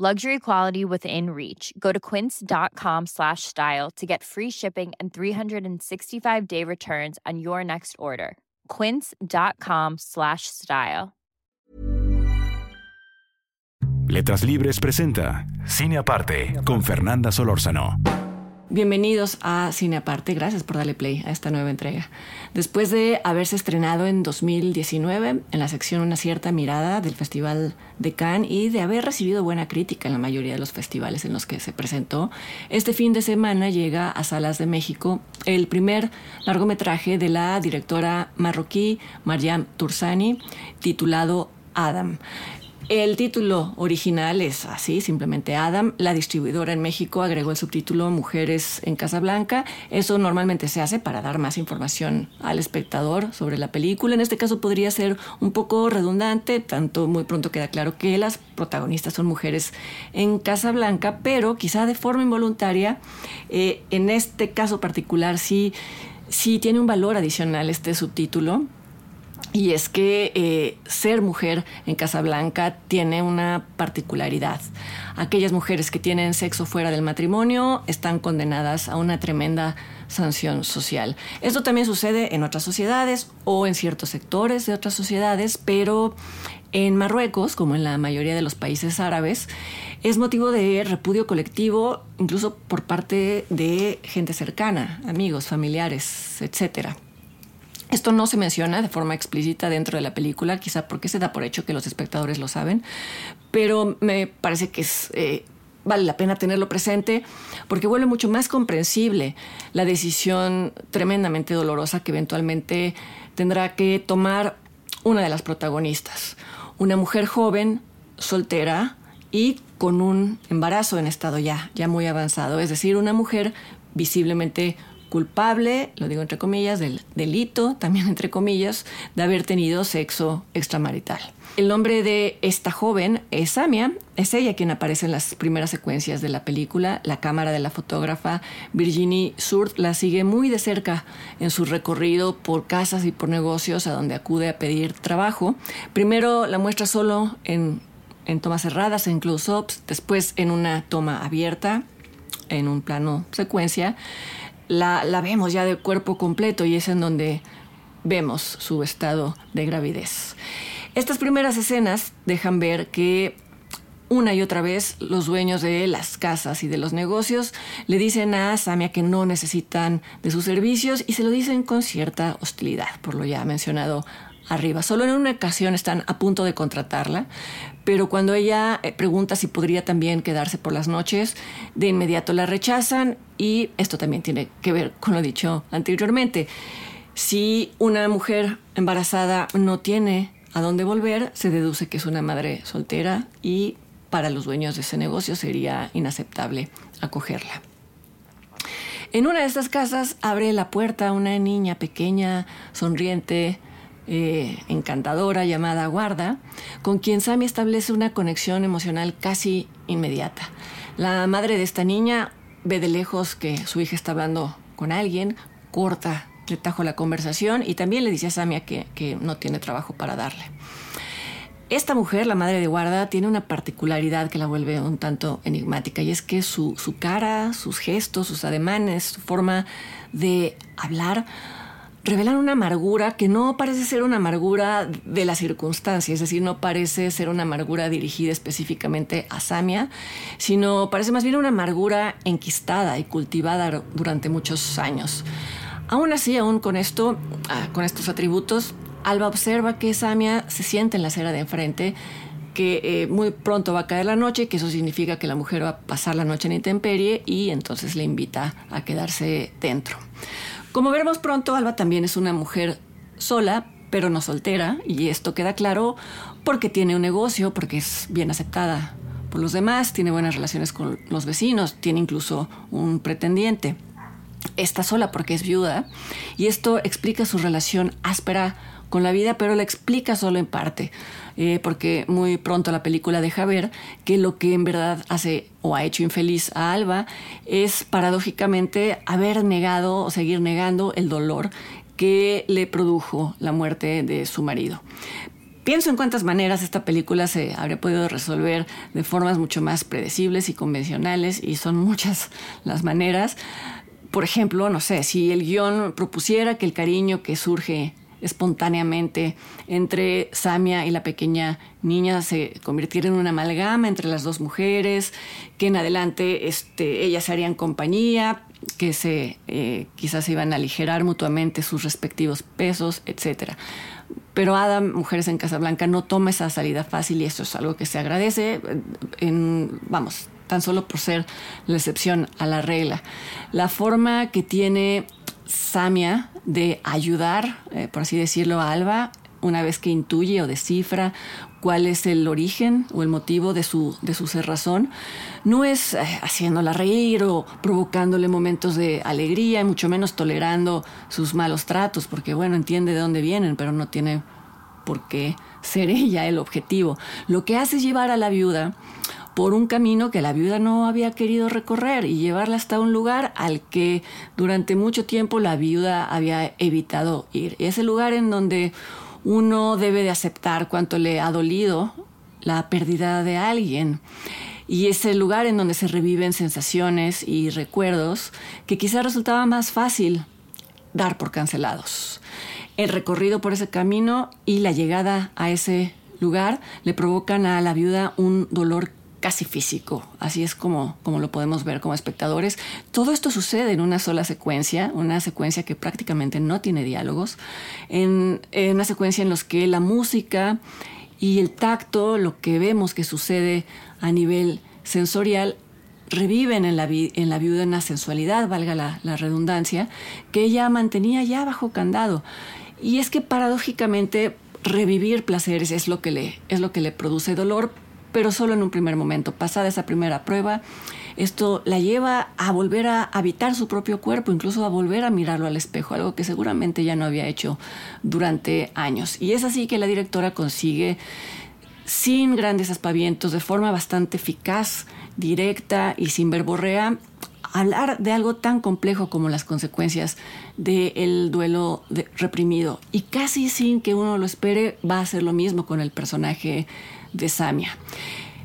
Luxury quality within reach. Go to quince.com slash style to get free shipping and 365 day returns on your next order. Quince.com slash style. Letras Libres presenta Cine Aparte con Fernanda Solórzano. Bienvenidos a Cine Aparte, gracias por darle play a esta nueva entrega. Después de haberse estrenado en 2019 en la sección Una cierta mirada del Festival de Cannes y de haber recibido buena crítica en la mayoría de los festivales en los que se presentó, este fin de semana llega a Salas de México el primer largometraje de la directora marroquí Mariam Tursani titulado Adam. El título original es así, simplemente Adam. La distribuidora en México agregó el subtítulo Mujeres en Casablanca. Eso normalmente se hace para dar más información al espectador sobre la película. En este caso podría ser un poco redundante, tanto muy pronto queda claro que las protagonistas son mujeres en Casablanca, pero quizá de forma involuntaria, eh, en este caso particular sí, sí tiene un valor adicional este subtítulo y es que eh, ser mujer en Casablanca tiene una particularidad. Aquellas mujeres que tienen sexo fuera del matrimonio están condenadas a una tremenda sanción social. Esto también sucede en otras sociedades o en ciertos sectores de otras sociedades, pero en Marruecos, como en la mayoría de los países árabes, es motivo de repudio colectivo, incluso por parte de gente cercana, amigos, familiares, etcétera. Esto no se menciona de forma explícita dentro de la película, quizá porque se da por hecho que los espectadores lo saben, pero me parece que es, eh, vale la pena tenerlo presente porque vuelve mucho más comprensible la decisión tremendamente dolorosa que eventualmente tendrá que tomar una de las protagonistas, una mujer joven, soltera y con un embarazo en estado ya, ya muy avanzado, es decir, una mujer visiblemente culpable, lo digo entre comillas, del delito, también entre comillas, de haber tenido sexo extramarital. El nombre de esta joven es Samia, es ella quien aparece en las primeras secuencias de la película. La cámara de la fotógrafa Virginie Surt la sigue muy de cerca en su recorrido por casas y por negocios a donde acude a pedir trabajo. Primero la muestra solo en, en tomas cerradas, en close-ups, después en una toma abierta, en un plano secuencia la, vemos ya de cuerpo completo y es en donde vemos su estado de gravidez. Estas primeras escenas dejan ver que una y otra vez los dueños de las casas y de los negocios le dicen a Samia que no necesitan de sus servicios y se lo dicen con cierta hostilidad, por lo ya mencionado arriba. Solo en una ocasión están a punto de contratarla, pero cuando ella eh, pregunta si podría también quedarse por las noches, de inmediato la rechazan y esto también tiene que ver con lo dicho anteriormente. Si una mujer embarazada no tiene a dónde volver, se deduce que es una madre soltera y para los dueños de ese negocio sería inaceptable acogerla. En una de estas casas abre la puerta una niña pequeña, sonriente, eh, encantadora llamada Guarda, con quien Sammy establece una conexión emocional casi inmediata. La madre de esta niña ve de lejos que su hija está hablando con alguien, corta le tajo la conversación y también le dice a Samia que, que no tiene trabajo para darle. Esta mujer, la madre de guarda, tiene una particularidad que la vuelve un tanto enigmática y es que su, su cara, sus gestos, sus ademanes, su forma de hablar revelan una amargura que no parece ser una amargura de la circunstancia, es decir, no parece ser una amargura dirigida específicamente a Samia, sino parece más bien una amargura enquistada y cultivada durante muchos años. Aún así, aún con esto, ah, con estos atributos, Alba observa que Samia se siente en la acera de enfrente, que eh, muy pronto va a caer la noche, que eso significa que la mujer va a pasar la noche en intemperie y entonces le invita a quedarse dentro. Como veremos pronto, Alba también es una mujer sola, pero no soltera, y esto queda claro porque tiene un negocio, porque es bien aceptada por los demás, tiene buenas relaciones con los vecinos, tiene incluso un pretendiente. está sola porque es viuda y esto explica su relación áspera con la vida, pero la explica solo en parte, eh, porque muy pronto la película deja ver que lo que en verdad hace o ha hecho infeliz a Alba es paradójicamente haber negado o seguir negando el dolor que le produjo la muerte de su marido. Pienso en cuántas maneras esta película se habría podido resolver de formas mucho más predecibles y convencionales, y son muchas las maneras. Por ejemplo, no sé, si el guion propusiera que el cariño que surge espontáneamente entre Samia y la pequeña niña se convirtiera en una amalgama entre las dos mujeres, que en adelante este, ellas se harían compañía, que se eh, quizás se iban a aligerar mutuamente sus respectivos pesos, etc. Pero Adam, Mujeres en Casablanca, no toma esa salida fácil y eso es algo que se agradece, en, vamos, tan solo por ser la excepción a la regla. La forma que tiene Samia de ayudar, eh, por así decirlo, a Alba una vez que intuye o descifra cuál es el origen o el motivo de su, de su cerrazón, no es eh, haciéndola reír o provocándole momentos de alegría, y mucho menos tolerando sus malos tratos, porque bueno, entiende de dónde vienen, pero no tiene por qué ser ella el objetivo. Lo que hace es llevar a la viuda por un camino que la viuda no había querido recorrer y llevarla hasta un lugar al que durante mucho tiempo la viuda había evitado ir. Y ese lugar en donde uno debe de aceptar cuánto le ha dolido la pérdida de alguien. Y es el lugar en donde se reviven sensaciones y recuerdos que quizá resultaba más fácil dar por cancelados. El recorrido por ese camino y la llegada a ese lugar le provocan a la viuda un dolor casi físico. Así es como, como lo podemos ver como espectadores. Todo esto sucede en una sola secuencia, una secuencia que prácticamente no tiene diálogos, en, una secuencia en la que la música y el tacto, lo que vemos que sucede a nivel sensorial, reviven en la, en la viuda una sensualidad, valga la, la redundancia, que ella mantenía ya bajo candado. Y es que paradójicamente revivir placeres es lo que le, es lo que le produce dolor, pero solo en un primer momento. Pasada esa primera prueba, esto la lleva a volver a habitar su propio cuerpo, incluso a volver a mirarlo al espejo, algo que seguramente ya no había hecho durante años. Y es así que la directora consigue, sin grandes aspavientos, de forma bastante eficaz, directa y sin verborrea, hablar de algo tan complejo como las consecuencias del duelo reprimido. Y casi sin que uno lo espere, va a hacer lo mismo con el personaje de Samia.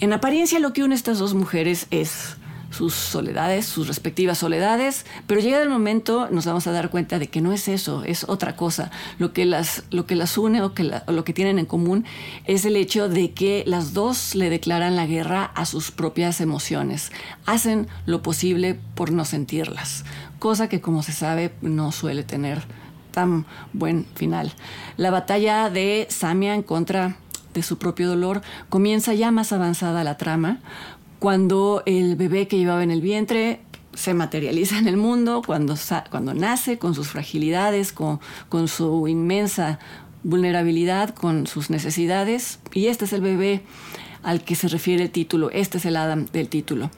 En apariencia lo que une estas dos mujeres es sus soledades, sus respectivas soledades, pero llega el momento nos vamos a dar cuenta de que no es eso, es otra cosa. Lo que las, lo que las une o, que lo que tienen en común es el hecho de que las dos le declaran la guerra a sus propias emociones, hacen lo posible por no sentirlas, cosa que como se sabe no suele tener tan buen final. La batalla de Samia en contra de su propio dolor, comienza ya más avanzada la trama, cuando el bebé que llevaba en el vientre se materializa en el mundo, cuando, cuando nace con sus fragilidades, con, con su inmensa vulnerabilidad, con sus necesidades, y este es el bebé al que se refiere el título, este es el Adam del título.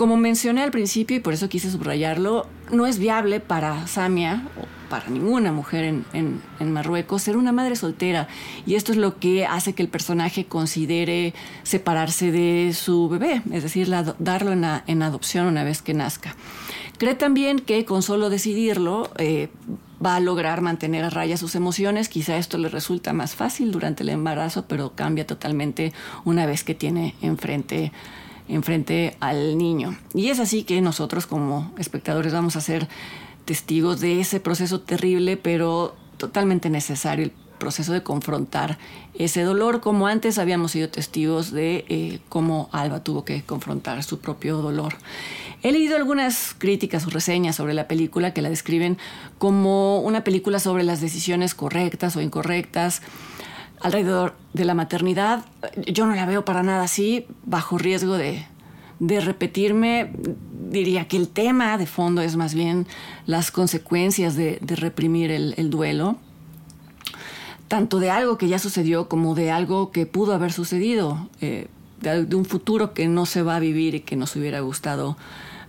Como mencioné al principio, y por eso quise subrayarlo, no es viable para Samia para ninguna mujer en, Marruecos ser una madre soltera. Y esto es lo que hace que el personaje considere separarse de su bebé, es decir, darlo en, adopción una vez que nazca. Cree también que con solo decidirlo eh, va a lograr mantener a raya sus emociones. Quizá esto le resulta más fácil durante el embarazo, pero cambia totalmente una vez que tiene enfrente enfrente al niño. Y es así que nosotros como espectadores vamos a ser testigos de ese proceso terrible, pero totalmente necesario, el proceso de confrontar ese dolor, como antes habíamos sido testigos de eh, cómo Alba tuvo que confrontar su propio dolor. He leído algunas críticas o reseñas sobre la película que la describen como una película sobre las decisiones correctas o incorrectas alrededor de la maternidad. Yo no la veo para nada así, bajo riesgo de, de repetirme, diría que el tema de fondo es más bien las consecuencias de, reprimir el, duelo, tanto de algo que ya sucedió como de algo que pudo haber sucedido, eh, de, un futuro que no se va a vivir y que nos hubiera gustado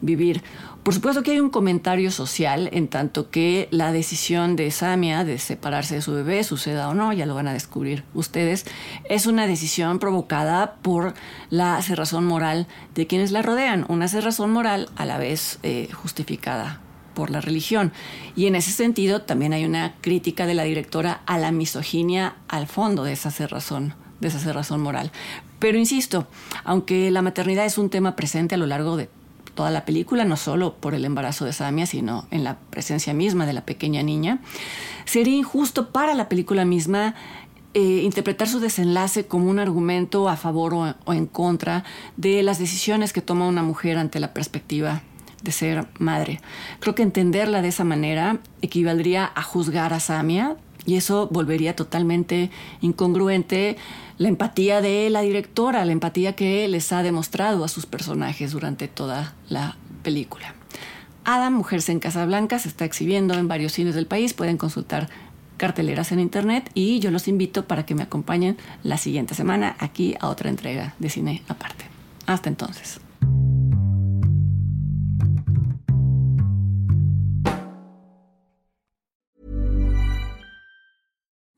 vivir. Por supuesto que hay un comentario social en tanto que la decisión de Samia de separarse de su bebé, suceda o no, ya lo van a descubrir ustedes, es una decisión provocada por la cerrazón moral de quienes la rodean, una cerrazón moral a la vez eh, justificada por la religión. Y en ese sentido también hay una crítica de la directora a la misoginia al fondo de esa cerrazón, de esa cerrazón moral. Pero insisto, aunque la maternidad es un tema presente a lo largo de toda la película, no solo por el embarazo de Samia, sino en la presencia misma de la pequeña niña, sería injusto para la película misma eh, interpretar su desenlace como un argumento a favor o, o, en contra de las decisiones que toma una mujer ante la perspectiva de ser madre. Creo que entenderla de esa manera equivaldría a juzgar a Samia y eso volvería totalmente incongruente la empatía de la directora, la empatía que les ha demostrado a sus personajes durante toda la película. Adam, Mujeres en Casablanca, se está exhibiendo en varios cines del país. Pueden consultar carteleras en internet y yo los invito para que me acompañen la siguiente semana aquí a otra entrega de cine aparte. Hasta entonces.